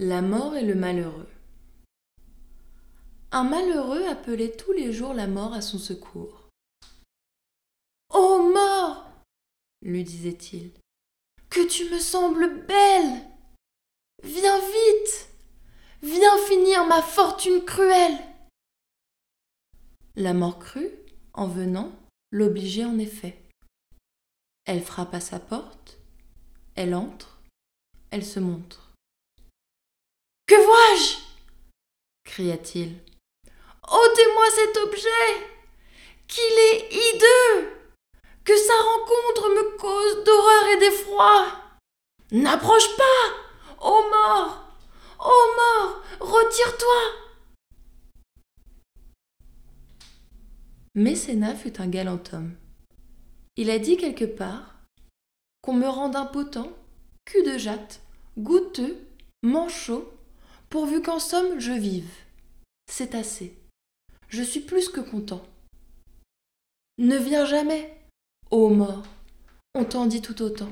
La mort et le malheureux. Un malheureux appelait tous les jours la mort à son secours. Ô mort lui disait-il, que tu me sembles belle Viens vite Viens finir ma fortune cruelle La mort crut, en venant, l'obliger en effet. Elle frappe à sa porte, elle entre, elle se montre. Que vois-je? cria-t-il. Ôtez-moi cet objet Qu'il est hideux Que sa rencontre me cause d'horreur et d'effroi N'approche pas Ô mort Ô mort Retire-toi Mécénat fut un galant homme. Il a dit quelque part qu'on me rende impotent, cul de jatte, goûteux, manchot, pourvu qu'en somme je vive. C'est assez. Je suis plus que content. Ne viens jamais, ô mort, on t'en dit tout autant.